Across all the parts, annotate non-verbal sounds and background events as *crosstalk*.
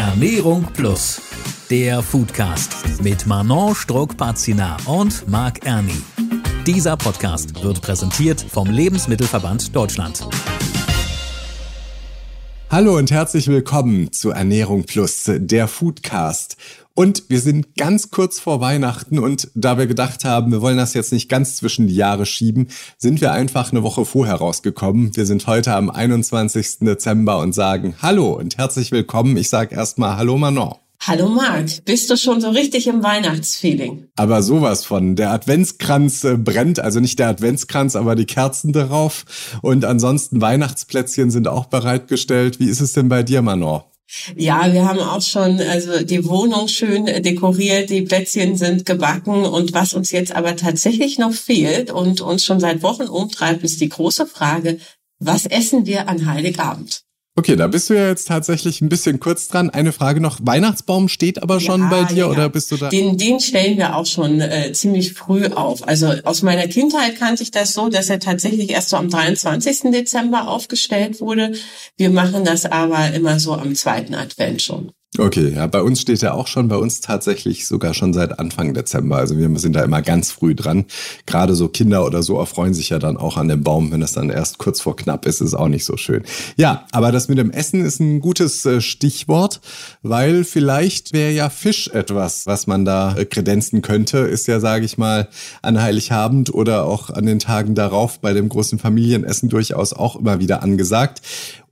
Ernährung Plus, der Foodcast mit Manon Struck-Pazina und Marc Erni. Dieser Podcast wird präsentiert vom Lebensmittelverband Deutschland. Hallo und herzlich willkommen zu Ernährung Plus, der Foodcast. Und wir sind ganz kurz vor Weihnachten und da wir gedacht haben, wir wollen das jetzt nicht ganz zwischen die Jahre schieben, sind wir einfach eine Woche vorher rausgekommen. Wir sind heute am 21. Dezember und sagen Hallo und herzlich willkommen. Ich sage erstmal Hallo Manon. Hallo Marc, bist du schon so richtig im Weihnachtsfeeling? Aber sowas von. Der Adventskranz äh, brennt, also nicht der Adventskranz, aber die Kerzen darauf. Und ansonsten Weihnachtsplätzchen sind auch bereitgestellt. Wie ist es denn bei dir, Manon? Ja, wir haben auch schon also die Wohnung schön dekoriert, die Plätzchen sind gebacken und was uns jetzt aber tatsächlich noch fehlt und uns schon seit Wochen umtreibt, ist die große Frage, was essen wir an Heiligabend? Okay, da bist du ja jetzt tatsächlich ein bisschen kurz dran. Eine Frage noch. Weihnachtsbaum steht aber schon ja, bei dir ja. oder bist du da? Den, den stellen wir auch schon äh, ziemlich früh auf. Also aus meiner Kindheit kannte ich das so, dass er tatsächlich erst so am 23. Dezember aufgestellt wurde. Wir machen das aber immer so am zweiten Advent schon. Okay, ja, bei uns steht er auch schon, bei uns tatsächlich sogar schon seit Anfang Dezember. Also wir sind da immer ganz früh dran. Gerade so Kinder oder so erfreuen sich ja dann auch an dem Baum, wenn es dann erst kurz vor knapp ist, ist auch nicht so schön. Ja, aber das mit dem Essen ist ein gutes äh, Stichwort, weil vielleicht wäre ja Fisch etwas, was man da äh, kredenzen könnte. Ist ja, sage ich mal, an Heiligabend oder auch an den Tagen darauf bei dem großen Familienessen durchaus auch immer wieder angesagt.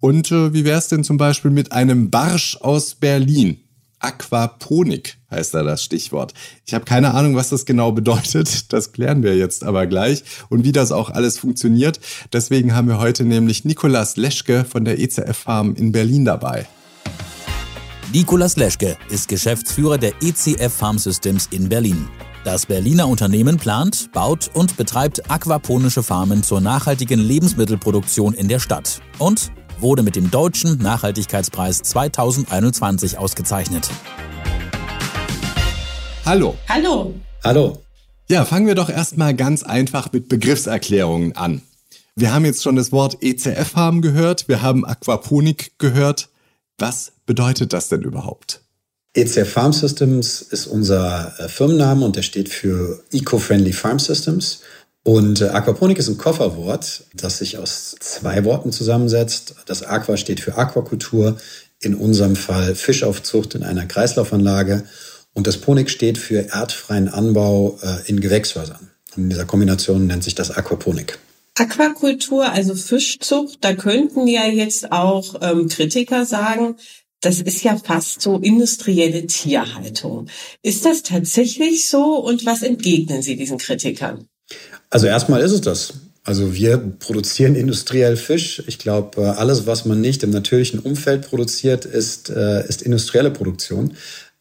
Und äh, wie wäre es denn zum Beispiel mit einem Barsch aus Berlin? Aquaponik heißt da das Stichwort. Ich habe keine Ahnung, was das genau bedeutet. *laughs* Das klären wir jetzt aber gleich und wie das auch alles funktioniert. Deswegen haben wir heute nämlich Nikolas Leschke von der ECF Farm in Berlin dabei. Nikolas Leschke ist Geschäftsführer der ECF Farm Systems in Berlin. Das Berliner Unternehmen plant, baut und betreibt aquaponische Farmen zur nachhaltigen Lebensmittelproduktion in der Stadt und wurde mit dem Deutschen Nachhaltigkeitspreis 2021 ausgezeichnet. Hallo. Hallo. Hallo. Ja, fangen wir doch erstmal ganz einfach mit Begriffserklärungen an. Wir haben jetzt schon das Wort ECF haben gehört, wir haben Aquaponik gehört. Was bedeutet das denn überhaupt? ECF Farm Systems ist unser äh, Firmenname und der steht für Eco-Friendly Farm Systems. Und äh, Aquaponik ist ein Kofferwort, das sich aus zwei Worten zusammensetzt. Das Aqua steht für Aquakultur, in unserem Fall Fischaufzucht in einer Kreislaufanlage. Und das Ponik steht für erdfreien Anbau äh, in Gewächshäusern. In dieser Kombination nennt sich das Aquaponik. Aquakultur, also Fischzucht, da könnten ja jetzt auch ähm, Kritiker sagen, das ist ja fast so industrielle Tierhaltung. Ist das tatsächlich so und was entgegnen Sie diesen Kritikern? Also erstmal ist es das. Also wir produzieren industriell Fisch. Ich glaube, äh, alles, was man nicht im natürlichen Umfeld produziert, ist, äh, ist industrielle Produktion.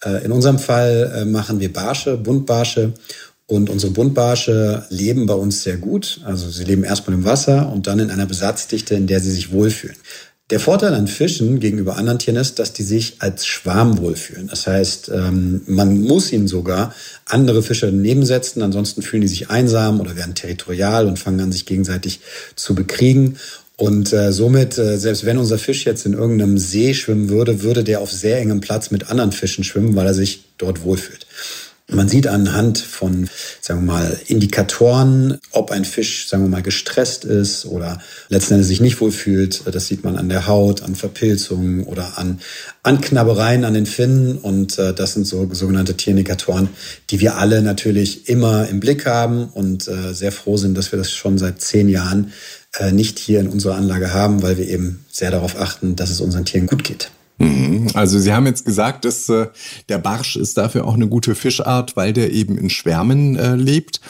Äh, in unserem Fall machen wir Barsche, Buntbarsche. Und unsere Buntbarsche leben bei uns sehr gut. Also sie leben erstmal im Wasser und dann in einer Besatzdichte, in der sie sich wohlfühlen. Der Vorteil an Fischen gegenüber anderen Tieren ist, dass die sich als Schwarm wohlfühlen. Das heißt, ähm, man muss ihnen sogar andere Fische nebensetzen, ansonsten fühlen die sich einsam oder werden territorial und fangen an, sich gegenseitig zu bekriegen. Und äh, somit, äh, selbst wenn unser Fisch jetzt in irgendeinem See schwimmen würde, würde der auf sehr engem Platz mit anderen Fischen schwimmen, weil er sich dort wohlfühlt. Man sieht anhand von, sagen wir mal, Indikatoren, ob ein Fisch, sagen wir mal, gestresst ist oder letzten Endes sich nicht wohlfühlt. Das sieht man an der Haut, an Verpilzungen oder an, an Knabbereien an den Finnen. Und äh, das sind so sogenannte Tierindikatoren, die wir alle natürlich immer im Blick haben und äh, sehr froh sind, dass wir das schon seit zehn Jahren äh, nicht hier in unserer Anlage haben, weil wir eben sehr darauf achten, dass es unseren Tieren gut geht. Mhm. Also Sie haben jetzt gesagt, dass äh, der Barsch ist dafür auch eine gute Fischart, weil der eben in Schwärmen äh, lebt.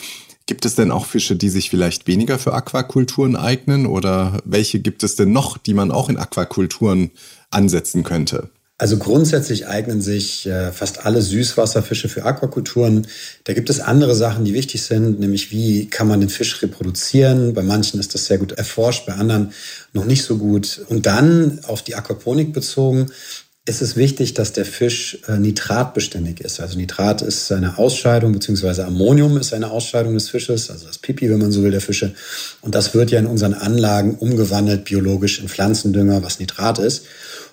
Gibt es denn auch Fische, die sich vielleicht weniger für Aquakulturen eignen oder welche gibt es denn noch, die man auch in Aquakulturen ansetzen könnte? Also grundsätzlich eignen sich äh, fast alle Süßwasserfische für Aquakulturen. Da gibt es andere Sachen, die wichtig sind, nämlich wie kann man den Fisch reproduzieren. Bei manchen ist das sehr gut erforscht, bei anderen noch nicht so gut. Und dann auf die Aquaponik bezogen ist es wichtig, dass der Fisch äh, nitratbeständig ist. Also Nitrat ist eine Ausscheidung, beziehungsweise Ammonium ist eine Ausscheidung des Fisches, also das Pipi, wenn man so will, der Fische. Und das wird ja in unseren Anlagen umgewandelt biologisch in Pflanzendünger, was Nitrat ist.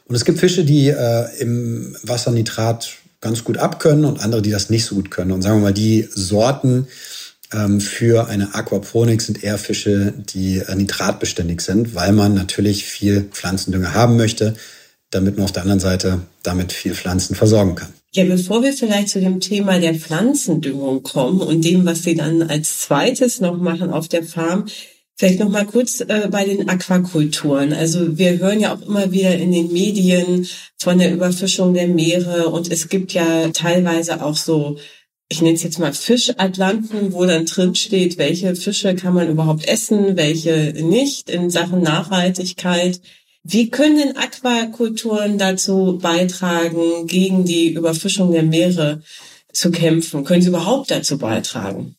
Und es gibt Fische, die äh, im Wasser Nitrat ganz gut abkönnen und andere, die das nicht so gut können. Und sagen wir mal, die Sorten ähm, für eine Aquaponik sind eher Fische, die äh, nitratbeständig sind, weil man natürlich viel Pflanzendünger haben möchte, damit man auf der anderen Seite damit viel Pflanzen versorgen kann. Ja, bevor wir vielleicht zu dem Thema der Pflanzendüngung kommen und dem, was Sie dann als zweites noch machen auf der Farm, Vielleicht noch mal kurz äh, bei den Aquakulturen. Also wir hören ja auch immer wieder in den Medien von der Überfischung der Meere und es gibt ja teilweise auch so, ich nenne es jetzt mal Fischatlanten, wo dann drin steht, welche Fische kann man überhaupt essen, welche nicht in Sachen Nachhaltigkeit. Wie können denn Aquakulturen dazu beitragen, gegen die Überfischung der Meere zu kämpfen? Können sie überhaupt dazu beitragen?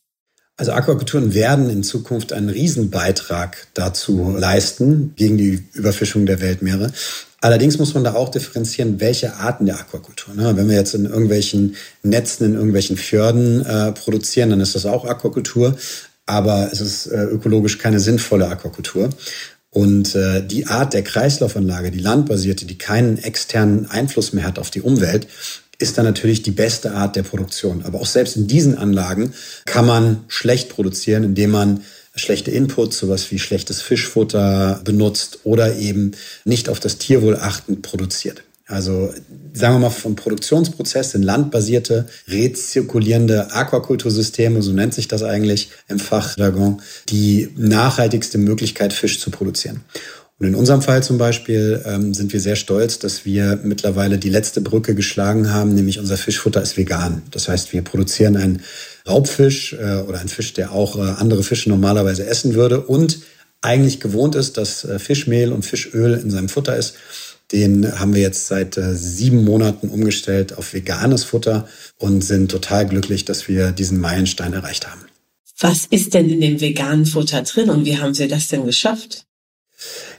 Also Aquakulturen werden in Zukunft einen Riesenbeitrag dazu leisten gegen die Überfischung der Weltmeere. Allerdings muss man da auch differenzieren, welche Arten der Aquakultur. Ne? Wenn wir jetzt in irgendwelchen Netzen, in irgendwelchen Fjorden äh, produzieren, dann ist das auch Aquakultur, aber es ist äh, ökologisch keine sinnvolle Aquakultur. Und äh, die Art der Kreislaufanlage, die landbasierte, die keinen externen Einfluss mehr hat auf die Umwelt, ist dann natürlich die beste Art der Produktion. Aber auch selbst in diesen Anlagen kann man schlecht produzieren, indem man schlechte Inputs, sowas wie schlechtes Fischfutter benutzt oder eben nicht auf das Tierwohl achtend produziert. Also sagen wir mal vom Produktionsprozess in landbasierte, rezirkulierende Aquakultursysteme, so nennt sich das eigentlich im Fachjargon, die nachhaltigste Möglichkeit, Fisch zu produzieren. Und in unserem Fall zum Beispiel ähm, sind wir sehr stolz, dass wir mittlerweile die letzte Brücke geschlagen haben, nämlich unser Fischfutter ist vegan. Das heißt, wir produzieren einen Raubfisch äh, oder einen Fisch, der auch äh, andere Fische normalerweise essen würde und eigentlich gewohnt ist, dass äh, Fischmehl und Fischöl in seinem Futter ist. Den haben wir jetzt seit äh, sieben Monaten umgestellt auf veganes Futter und sind total glücklich, dass wir diesen Meilenstein erreicht haben. Was ist denn in dem veganen Futter drin und wie haben Sie das denn geschafft?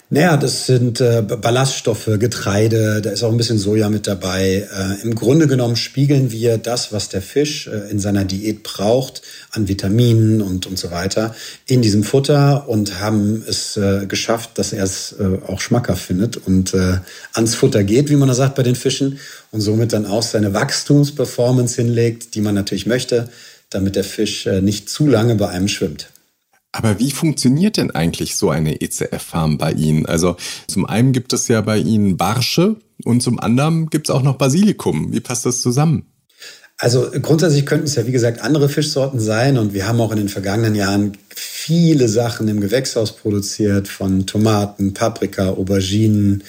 Naja, das sind äh, Ballaststoffe, Getreide, da ist auch ein bisschen Soja mit dabei. Äh, Im Grunde genommen spiegeln wir das, was der Fisch äh, in seiner Diät braucht, an Vitaminen und, und so weiter, in diesem Futter und haben es äh, geschafft, dass er es äh, auch schmackhaft findet und äh, ans Futter geht, wie man das sagt bei den Fischen, und somit dann auch seine Wachstumsperformance hinlegt, die man natürlich möchte, damit der Fisch nicht zu lange bei einem schwimmt. Aber wie funktioniert denn eigentlich so eine ECF-Farm bei Ihnen? Also zum einen gibt es ja bei Ihnen Barsche und zum anderen gibt es auch noch Basilikum. Wie passt das zusammen? Also grundsätzlich könnten es ja, wie gesagt, andere Fischsorten sein. Und wir haben auch in den vergangenen Jahren viele Sachen im Gewächshaus produziert, von Tomaten, Paprika, Auberginen,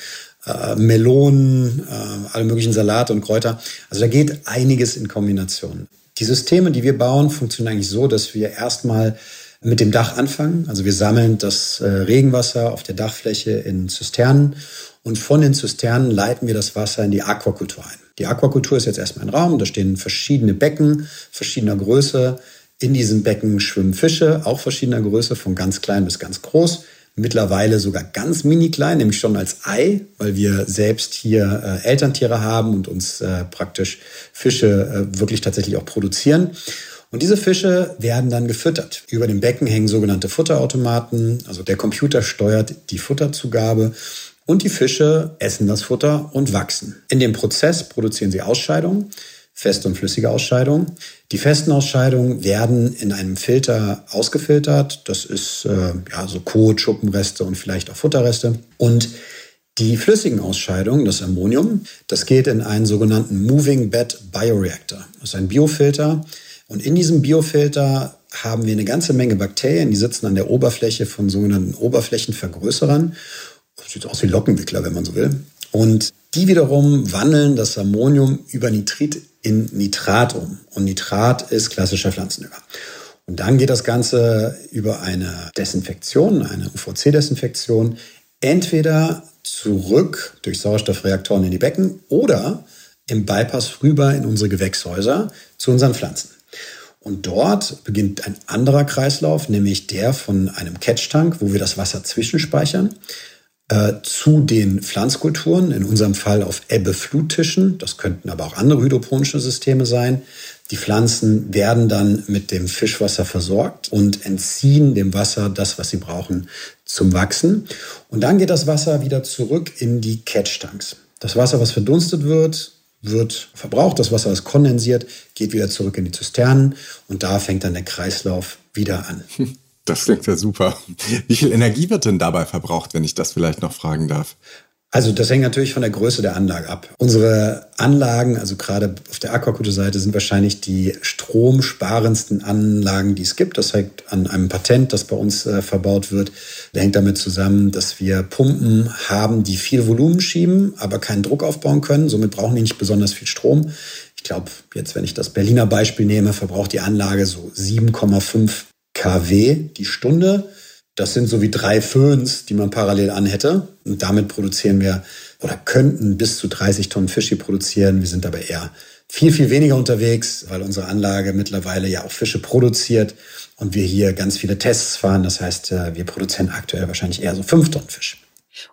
äh, Melonen, äh, alle möglichen Salate und Kräuter. Also da geht einiges in Kombination. Die Systeme, die wir bauen, funktionieren eigentlich so, dass wir erstmal mit dem Dach anfangen. Also wir sammeln das äh, Regenwasser auf der Dachfläche in Zisternen und von den Zisternen leiten wir das Wasser in die Aquakultur ein. Die Aquakultur ist jetzt erstmal ein Raum, da stehen verschiedene Becken verschiedener Größe. In diesen Becken schwimmen Fische, auch verschiedener Größe, von ganz klein bis ganz groß. Mittlerweile sogar ganz mini klein, nämlich schon als Ei, weil wir selbst hier äh, Elterntiere haben und uns äh, praktisch Fische äh, wirklich tatsächlich auch produzieren. Und diese Fische werden dann gefüttert. Über dem Becken hängen sogenannte Futterautomaten. Also der Computer steuert die Futterzugabe. Und die Fische essen das Futter und wachsen. In dem Prozess produzieren sie Ausscheidungen, feste und flüssige Ausscheidungen. Die festen Ausscheidungen werden in einem Filter ausgefiltert. Das ist äh, ja so Kot, Schuppenreste und vielleicht auch Futterreste. Und die flüssigen Ausscheidungen, das Ammonium, das geht in einen sogenannten Moving Bed Bioreactor. Das ist ein Biofilter, und in diesem Biofilter haben wir eine ganze Menge Bakterien, die sitzen an der Oberfläche von sogenannten Oberflächenvergrößerern. Sieht aus wie Lockenwickler, wenn man so will. Und die wiederum wandeln das Ammonium über Nitrit in Nitrat um. Und Nitrat ist klassischer Pflanzendünger. Und dann geht das Ganze über eine Desinfektion, eine UVC-Desinfektion, entweder zurück durch Sauerstoffreaktoren in die Becken oder im Bypass rüber in unsere Gewächshäuser zu unseren Pflanzen. Und dort beginnt ein anderer Kreislauf, nämlich der von einem Catch-Tank, wo wir das Wasser zwischenspeichern, äh, zu den Pflanzkulturen, in unserem Fall auf Ebbe-Fluttischen. Das könnten aber auch andere hydroponische Systeme sein. Die Pflanzen werden dann mit dem Fischwasser versorgt und entziehen dem Wasser das, was sie brauchen zum Wachsen. Und dann geht das Wasser wieder zurück in die Catch-Tanks. Das Wasser, was verdunstet wird, wird verbraucht, das Wasser ist kondensiert, geht wieder zurück in die Zisternen und da fängt dann der Kreislauf wieder an. *laughs* Das klingt ja super. Wie viel Energie wird denn dabei verbraucht, wenn ich das vielleicht noch fragen darf? Also das hängt natürlich von der Größe der Anlage ab. Unsere Anlagen, also gerade auf der Aquakultur-Seite, sind wahrscheinlich die stromsparendsten Anlagen, die es gibt. Das hängt an einem Patent, das bei uns äh, verbaut wird. Der hängt damit zusammen, dass wir Pumpen haben, die viel Volumen schieben, aber keinen Druck aufbauen können. Somit brauchen die nicht besonders viel Strom. Ich glaube, jetzt, wenn ich das Berliner Beispiel nehme, verbraucht die Anlage so 7,5 kW die Stunde. Das sind so wie drei Föhns, die man parallel anhätte. Und damit produzieren wir oder könnten bis zu 30 Tonnen Fische produzieren. Wir sind aber eher viel, viel weniger unterwegs, weil unsere Anlage mittlerweile ja auch Fische produziert und wir hier ganz viele Tests fahren. Das heißt, äh, wir produzieren aktuell wahrscheinlich eher so fünf Tonnen Fisch.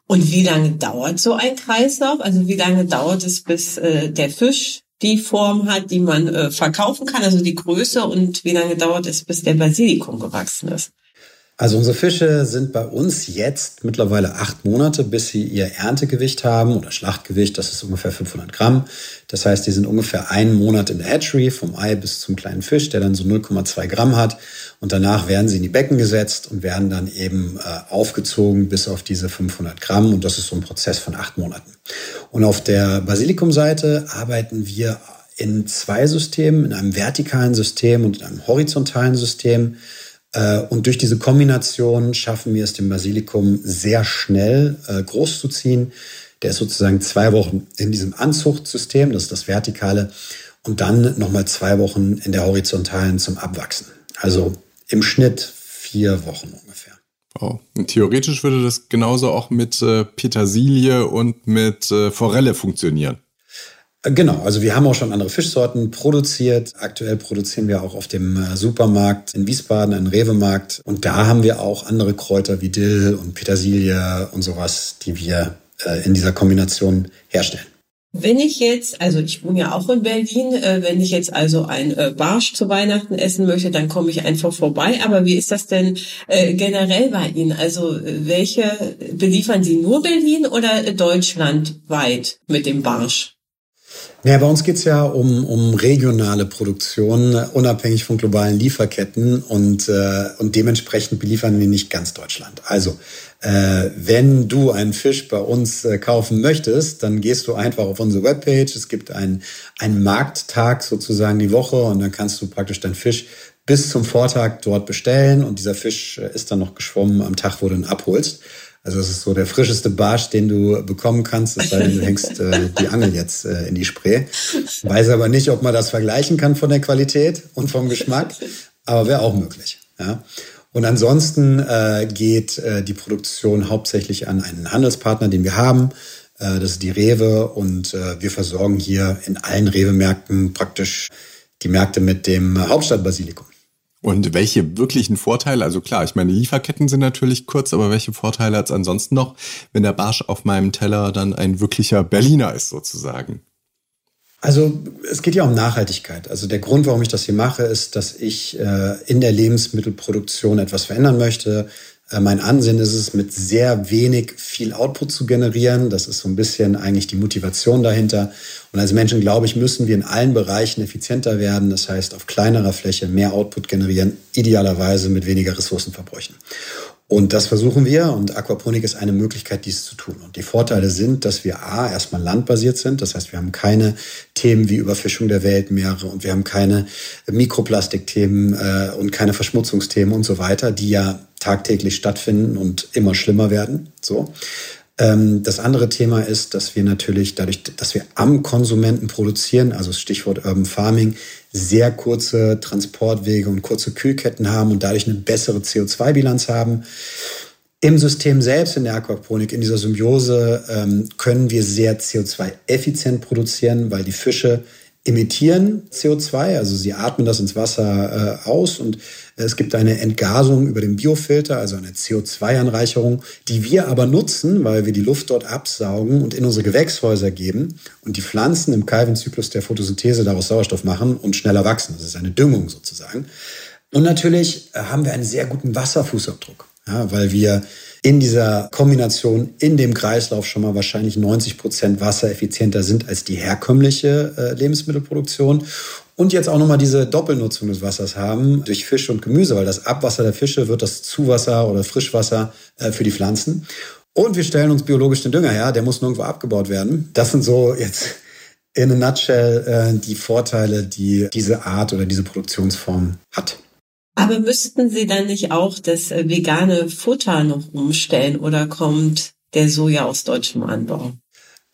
Und wie lange dauert so ein Kreislauf? Also wie lange dauert es, bis äh, der Fisch die Form hat, die man äh, verkaufen kann, also die Größe und wie lange dauert es, bis der Basilikum gewachsen ist? Also unsere Fische sind bei uns jetzt mittlerweile acht Monate, bis sie ihr Erntegewicht haben oder Schlachtgewicht, das ist ungefähr 500 Gramm. Das heißt, die sind ungefähr einen Monat in der Hatchery, vom Ei bis zum kleinen Fisch, der dann so 0,2 Gramm hat. Und danach werden sie in die Becken gesetzt und werden dann eben äh, aufgezogen bis auf diese 500 Gramm. Und das ist so ein Prozess von acht Monaten. Und auf der Basilikumseite arbeiten wir in zwei Systemen, in einem vertikalen System und in einem horizontalen System. Äh, und durch diese Kombination schaffen wir es, dem Basilikum sehr schnell äh, groß zu ziehen. Der ist sozusagen zwei Wochen in diesem Anzuchtsystem, das ist das Vertikale, und dann nochmal zwei Wochen in der Horizontalen zum Abwachsen. Also im Schnitt vier Wochen ungefähr. Wow. Und theoretisch würde das genauso auch mit äh, Petersilie und mit äh, Forelle funktionieren. Äh, genau, also wir haben auch schon andere Fischsorten produziert. Aktuell produzieren wir auch auf dem äh, Supermarkt in Wiesbaden, einen Rewe-Markt. Und da haben wir auch andere Kräuter wie Dill und Petersilie und sowas, die wir äh, in dieser Kombination herstellen. Wenn ich jetzt, also ich wohne ja auch in Berlin, wenn ich jetzt also ein Barsch zu Weihnachten essen möchte, dann komme ich einfach vorbei. Aber wie ist das denn generell bei Ihnen? Also welche beliefern Sie nur Berlin oder deutschlandweit mit dem Barsch? Ja, bei uns geht's ja um, um regionale Produktion, unabhängig von globalen Lieferketten und, äh, und dementsprechend beliefern wir nicht ganz Deutschland. Also, äh, wenn du einen Fisch bei uns äh, kaufen möchtest, dann gehst du einfach auf unsere Webpage. Es gibt einen, einen Markttag sozusagen die Woche und dann kannst du praktisch deinen Fisch bis zum Vortag dort bestellen und dieser Fisch äh, ist dann noch geschwommen am Tag, wo du ihn abholst. Also es ist so der frischeste Barsch, den du bekommen kannst, es sei denn, du hängst äh, die Angel jetzt äh, in die Spree. Weiß aber nicht, ob man das vergleichen kann von der Qualität und vom Geschmack, aber wäre auch möglich. Ja. Und ansonsten äh, geht äh, die Produktion hauptsächlich an einen Handelspartner, den wir haben. Äh, das ist die Rewe und äh, wir versorgen hier in allen Rewe-Märkten praktisch die Märkte mit dem Hauptstadtbasilikum. Und welche wirklichen Vorteile, also klar, ich meine, Lieferketten sind natürlich kurz, aber welche Vorteile hat es ansonsten noch, wenn der Barsch auf meinem Teller dann ein wirklicher Berliner ist sozusagen? Also es geht ja um Nachhaltigkeit. Also der Grund, warum ich das hier mache, ist, dass ich äh, in der Lebensmittelproduktion etwas verändern möchte. Äh, mein Ansinn ist es, mit sehr wenig viel Output zu generieren. Das ist so ein bisschen eigentlich die Motivation dahinter. Und als Menschen, glaube ich, müssen wir in allen Bereichen effizienter werden. Das heißt, auf kleinerer Fläche mehr Output generieren, idealerweise mit weniger Ressourcenverbräuchen. Und das versuchen wir und Aquaponik ist eine Möglichkeit, dies zu tun. Und die Vorteile sind, dass wir A, erstmal landbasiert sind. Das heißt, wir haben keine Themen wie Überfischung der Weltmeere und wir haben keine Mikroplastikthemen äh, und keine Verschmutzungsthemen und so weiter, die ja tagtäglich stattfinden und immer schlimmer werden. So. Ähm, das andere Thema ist, dass wir natürlich dadurch, dass wir am Konsumenten produzieren, also Stichwort Urban Farming, sehr kurze Transportwege und kurze Kühlketten haben und dadurch eine bessere CO2-Bilanz haben. Im System selbst, in der Aquaponik, in dieser Symbiose, ähm, können wir sehr CO2-effizient produzieren, weil die Fische emittieren CO2, also sie atmen das ins Wasser äh, aus und es gibt eine Entgasung über den Biofilter, also eine CO2-Anreicherung, die wir aber nutzen, weil wir die Luft dort absaugen und in unsere Gewächshäuser geben und die Pflanzen im Calvin-Zyklus der Photosynthese daraus Sauerstoff machen und schneller wachsen. Das ist eine Düngung sozusagen. Und natürlich äh, haben wir einen sehr guten Wasserfußabdruck. Ja, weil wir in dieser Kombination in dem Kreislauf schon mal wahrscheinlich 90 Prozent wassereffizienter sind als die herkömmliche äh, Lebensmittelproduktion. Und jetzt auch nochmal diese Doppelnutzung des Wassers haben durch Fisch und Gemüse, weil das Abwasser der Fische wird das Zuwasser oder Frischwasser äh, für die Pflanzen. Und wir stellen uns biologisch den Dünger her, der muss nirgendwo abgebaut werden. Das sind so jetzt in a nutshell äh, die Vorteile, die diese Art oder diese Produktionsform hat. Aber müssten Sie dann nicht auch das äh, vegane Futter noch umstellen oder kommt der Soja aus deutschem Anbau?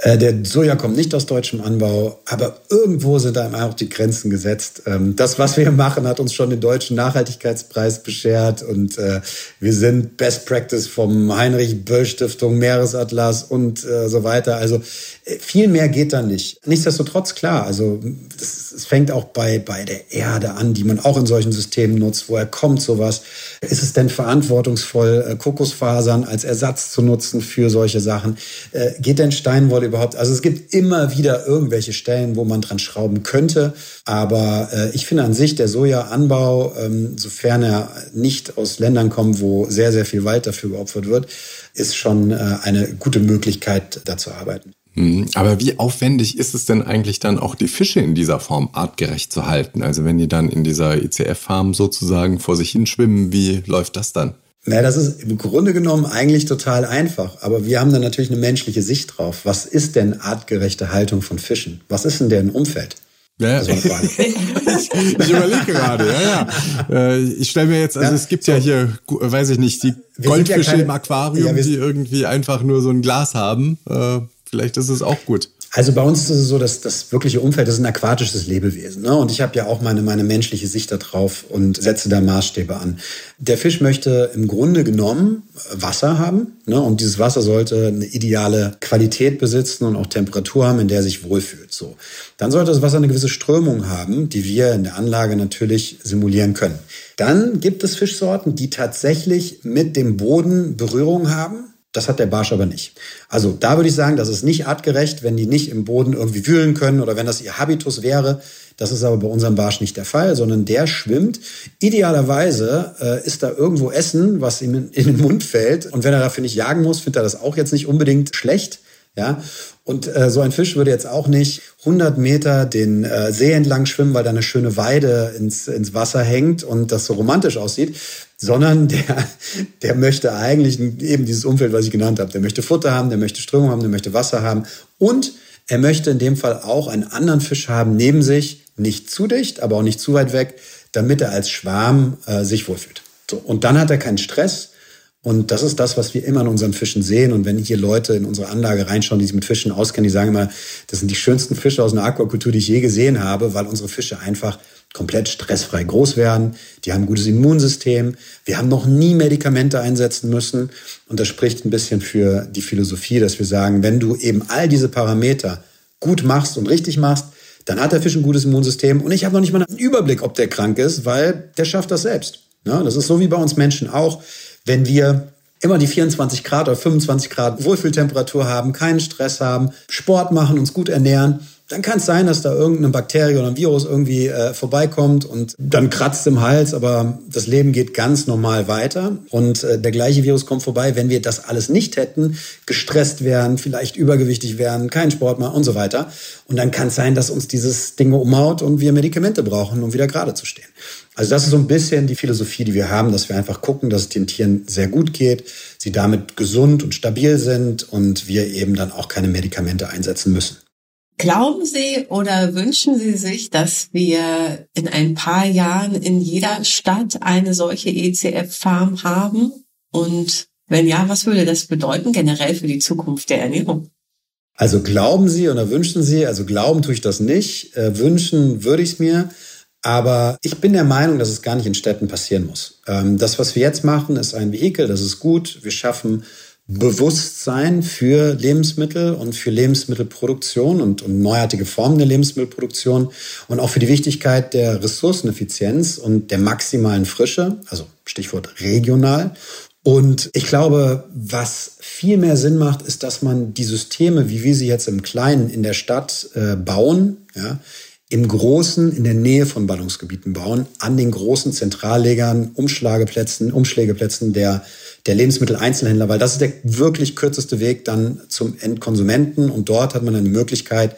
Äh, der Soja kommt nicht aus deutschem Anbau, aber irgendwo sind da auch die Grenzen gesetzt. Ähm, das, was wir machen, hat uns schon den deutschen Nachhaltigkeitspreis beschert und äh, wir sind Best Practice vom Heinrich Böll Stiftung, Meeresatlas und so weiter. Also viel mehr geht da nicht. Nichtsdestotrotz klar, also es fängt auch bei, bei der Erde an, die man auch in solchen Systemen nutzt. Woher kommt sowas? Ist es denn verantwortungsvoll, äh, Kokosfasern als Ersatz zu nutzen für solche Sachen? Äh, geht denn Steinwolle überhaupt? Also es gibt immer wieder irgendwelche Stellen, wo man dran schrauben könnte. Aber äh, ich finde an sich der Sojaanbau, ähm, sofern er nicht aus Ländern kommt, wo sehr, sehr viel Wald dafür geopfert wird, ist schon eine gute Möglichkeit, da zu arbeiten. Mhm. Aber wie aufwendig ist es denn eigentlich dann auch die Fische in dieser Form artgerecht zu halten? Also wenn die dann in dieser ICF-Farm sozusagen vor sich hinschwimmen, wie läuft das dann? Naja, das ist im Grunde genommen eigentlich total einfach. Aber wir haben da natürlich eine menschliche Sicht drauf. Was ist denn artgerechte Haltung von Fischen? Was ist denn deren Umfeld? Ja, *laughs* ich, ich überlege gerade, ja, ja. Äh, ich stelle mir jetzt, also ja, es gibt so. ja hier, weiß ich nicht, die Goldfische ja keine, im Aquarium, ja, die irgendwie einfach nur so ein Glas haben. Vielleicht ist es auch gut. Also bei uns ist es so, dass das wirkliche Umfeld das ist ein aquatisches Lebewesen. Ne? Und ich habe ja auch meine, meine menschliche Sicht darauf und setze da Maßstäbe an. Der Fisch möchte im Grunde genommen Wasser haben. Ne? Und dieses Wasser sollte eine ideale Qualität besitzen und auch Temperatur haben, in der er sich wohlfühlt. So. Dann sollte das Wasser eine gewisse Strömung haben, die wir in der Anlage natürlich simulieren können. Dann gibt es Fischsorten, die tatsächlich mit dem Boden Berührung haben das hat der Barsch aber nicht. Also da würde ich sagen, das ist nicht artgerecht, wenn die nicht im Boden irgendwie wühlen können oder wenn das ihr Habitus wäre. Das ist aber bei unserem Barsch nicht der Fall, sondern der schwimmt. Idealerweise äh, ist da irgendwo Essen, was ihm in, in, den Mund fällt. Und wenn er dafür nicht jagen muss, findet er das auch jetzt nicht unbedingt schlecht. Ja, und äh, so ein Fisch würde jetzt auch nicht 100 Meter den äh, See entlang schwimmen, weil da eine schöne Weide ins, ins Wasser hängt und das so romantisch aussieht, sondern *laughs* der, der möchte eigentlich eben dieses Umfeld, was ich genannt habe. Der möchte Futter haben, der möchte Strömung haben, der möchte Wasser haben und er möchte in dem Fall auch einen anderen Fisch haben neben sich, nicht zu dicht, aber auch nicht zu weit weg, damit er als Schwarm äh, sich wohlfühlt. So, und dann hat er keinen Stress. Und das ist das, was wir immer in unseren Fischen sehen. Und wenn hier Leute in unsere Anlage reinschauen, die sich mit Fischen auskennen, die sagen immer, das sind die schönsten Fische aus einer Aquakultur, die ich je gesehen habe, weil unsere Fische einfach komplett stressfrei groß werden. Die haben ein gutes Immunsystem. Wir haben noch nie Medikamente einsetzen müssen. Und das spricht ein bisschen für die Philosophie, dass wir sagen, wenn du eben all diese Parameter gut machst und richtig machst, dann hat der Fisch ein gutes Immunsystem. Und ich habe noch nicht mal einen Überblick, ob der krank ist, weil der schafft das selbst. Ja, das ist so wie bei uns Menschen auch. Wenn wir immer die 24 Grad oder 25 Grad Wohlfühltemperatur haben, keinen Stress haben, Sport machen, uns gut ernähren, dann kann es sein, dass da irgendeine Bakterie oder ein Virus irgendwie äh, vorbeikommt und dann kratzt im Hals, aber das Leben geht ganz normal weiter und äh, der gleiche Virus kommt vorbei, wenn wir das alles nicht hätten, gestresst wären, vielleicht übergewichtig wären, keinen Sport machen und so weiter. Und dann kann es sein, dass uns dieses Ding umhaut und wir Medikamente brauchen, um wieder gerade zu stehen. Also das ist so ein bisschen die Philosophie, die wir haben, dass wir einfach gucken, dass es den Tieren sehr gut geht, sie damit gesund und stabil sind und wir eben dann auch keine Medikamente einsetzen müssen. Glauben Sie oder wünschen Sie sich, dass wir in ein paar Jahren in jeder Stadt eine solche ECF-Farm haben? Und wenn ja, was würde das bedeuten generell für die Zukunft der Ernährung? Also glauben Sie oder wünschen Sie, also glauben tue ich das nicht, äh, wünschen würde ich es mir, aber ich bin der Meinung, dass es gar nicht in Städten passieren muss. Ähm, das, was wir jetzt machen, ist ein Vehikel, das ist gut. Wir schaffen Bewusstsein für Lebensmittel und für Lebensmittelproduktion und, und neuartige Formen der Lebensmittelproduktion und auch für die Wichtigkeit der Ressourceneffizienz und der maximalen Frische, also Stichwort regional. Und ich glaube, was viel mehr Sinn macht, ist, dass man die Systeme, wie wir sie jetzt im Kleinen in der Stadt äh, bauen, ja, im Großen in der Nähe von Ballungsgebieten bauen, an den großen Zentrallegern, Umschlageplätzen, Umschlägeplätzen der, der Lebensmitteleinzelhändler, weil das ist der wirklich kürzeste Weg dann zum Endkonsumenten. Und dort hat man eine Möglichkeit,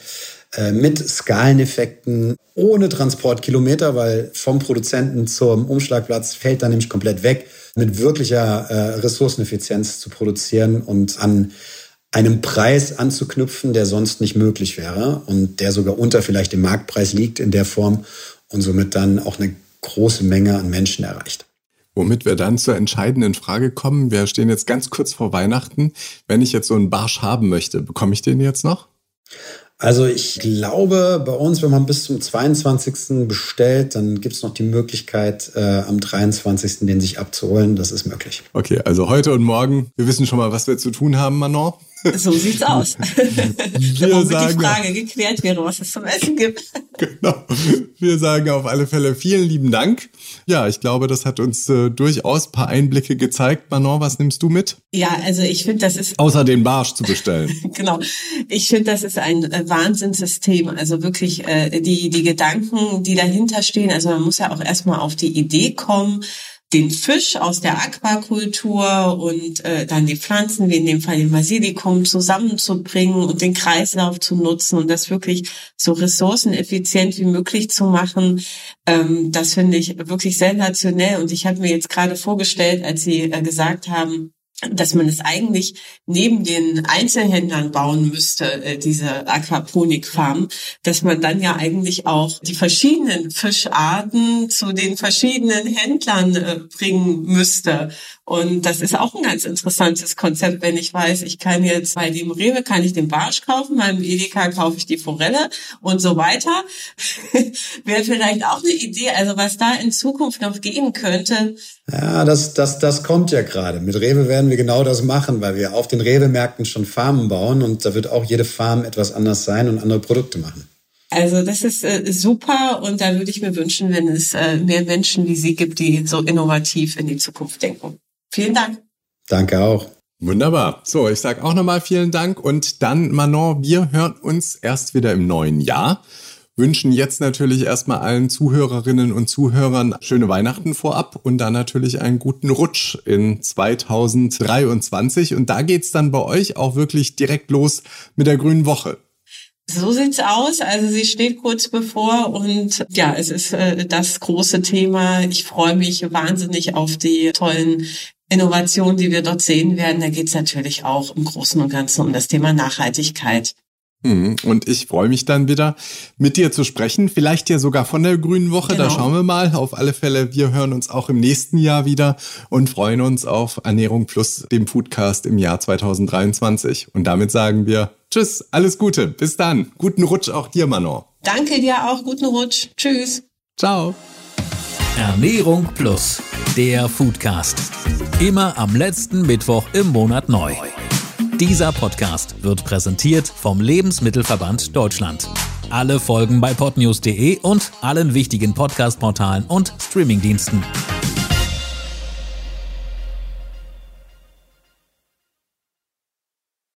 äh, mit Skaleneffekten ohne Transportkilometer, weil vom Produzenten zum Umschlagplatz fällt dann nämlich komplett weg, mit wirklicher äh, Ressourceneffizienz zu produzieren und an einem Preis anzuknüpfen, der sonst nicht möglich wäre und der sogar unter vielleicht dem Marktpreis liegt in der Form und somit dann auch eine große Menge an Menschen erreicht. Womit wir dann zur entscheidenden Frage kommen. Wir stehen jetzt ganz kurz vor Weihnachten. Wenn ich jetzt so einen Barsch haben möchte, bekomme ich den jetzt noch? Also ich glaube, bei uns, wenn man bis zum 22. bestellt, dann gibt es noch die Möglichkeit, äh, am 23. den sich abzuholen. Das ist möglich. Okay, also heute und morgen. Wir wissen schon mal, was wir zu tun haben, Manon. So sieht's aus. *laughs* Wir *laughs* Womit sagen, die Frage geklärt wäre, was es zum Essen gibt. *laughs* Genau. Wir sagen auf alle Fälle vielen lieben Dank. Ja, ich glaube, das hat uns äh, durchaus paar Einblicke gezeigt. Manon, was nimmst du mit? Ja, also ich finde, das ist... Außer den Barsch zu bestellen. genau. Ich finde, das ist ein äh, Wahnsinnssystem. Also wirklich äh, die, die Gedanken, die dahinter stehen. Also man muss ja auch erstmal auf die Idee kommen, den Fisch aus der Aquakultur und äh, dann die Pflanzen, wie in dem Fall den Basilikum, zusammenzubringen und den Kreislauf zu nutzen und das wirklich so ressourceneffizient wie möglich zu machen. Ähm, das finde ich wirklich sensationell. Und ich habe mir jetzt gerade vorgestellt, als Sie äh, gesagt haben, dass man es eigentlich neben den Einzelhändlern bauen müsste, äh, diese Aquaponikfarm, dass man dann ja eigentlich auch die verschiedenen Fischarten zu den verschiedenen Händlern äh, bringen müsste. Und das ist auch ein ganz interessantes Konzept, wenn ich weiß, ich kann jetzt bei dem Rewe kann ich den Barsch kaufen, beim Edeka kaufe ich die Forelle und so weiter. *laughs* Wäre vielleicht auch eine Idee, also was da in Zukunft noch gehen könnte. Ja, das, das, das kommt ja gerade. Mit Rewe werden wir genau das machen, weil wir auf den Rewe-Märkten schon Farmen bauen und da wird auch jede Farm etwas anders sein und andere Produkte machen. Also das ist äh, super und da würde ich mir wünschen, wenn es äh, mehr Menschen wie Sie gibt, die so innovativ in die Zukunft denken. Vielen Dank. Danke auch. Wunderbar. So, ich sage auch nochmal vielen Dank und dann, Manon, wir hören uns erst wieder im neuen Jahr. Wünschen jetzt natürlich erstmal allen Zuhörerinnen und Zuhörern schöne Weihnachten vorab und dann natürlich einen guten Rutsch in 2023. Und da geht's dann bei euch auch wirklich direkt los mit der Grünen Woche. So sieht's aus. Also sie steht kurz bevor und ja, es ist äh, das große Thema. Ich freue mich wahnsinnig auf die tollen Innovationen, die wir dort sehen werden. Da geht's natürlich auch im Großen und Ganzen um das Thema Nachhaltigkeit. Mhm. Und ich freue mich dann wieder, mit dir zu sprechen. Vielleicht ja sogar von der Grünen Woche. Genau. Da schauen wir mal. Auf alle Fälle, wir hören uns auch im nächsten Jahr wieder und freuen uns auf Ernährung Plus, dem Foodcast im Jahr 2023. Und damit sagen wir Tschüss, alles Gute. Bis dann. Guten Rutsch auch dir, Manon. Danke dir auch. Guten Rutsch. Tschüss. Ciao. Ernährung Plus, der Foodcast. Immer am letzten Mittwoch im Monat neu. Dieser Podcast wird präsentiert vom Lebensmittelverband Deutschland. Alle Folgen bei podnews.de und allen wichtigen Podcast-Portalen und Streamingdiensten.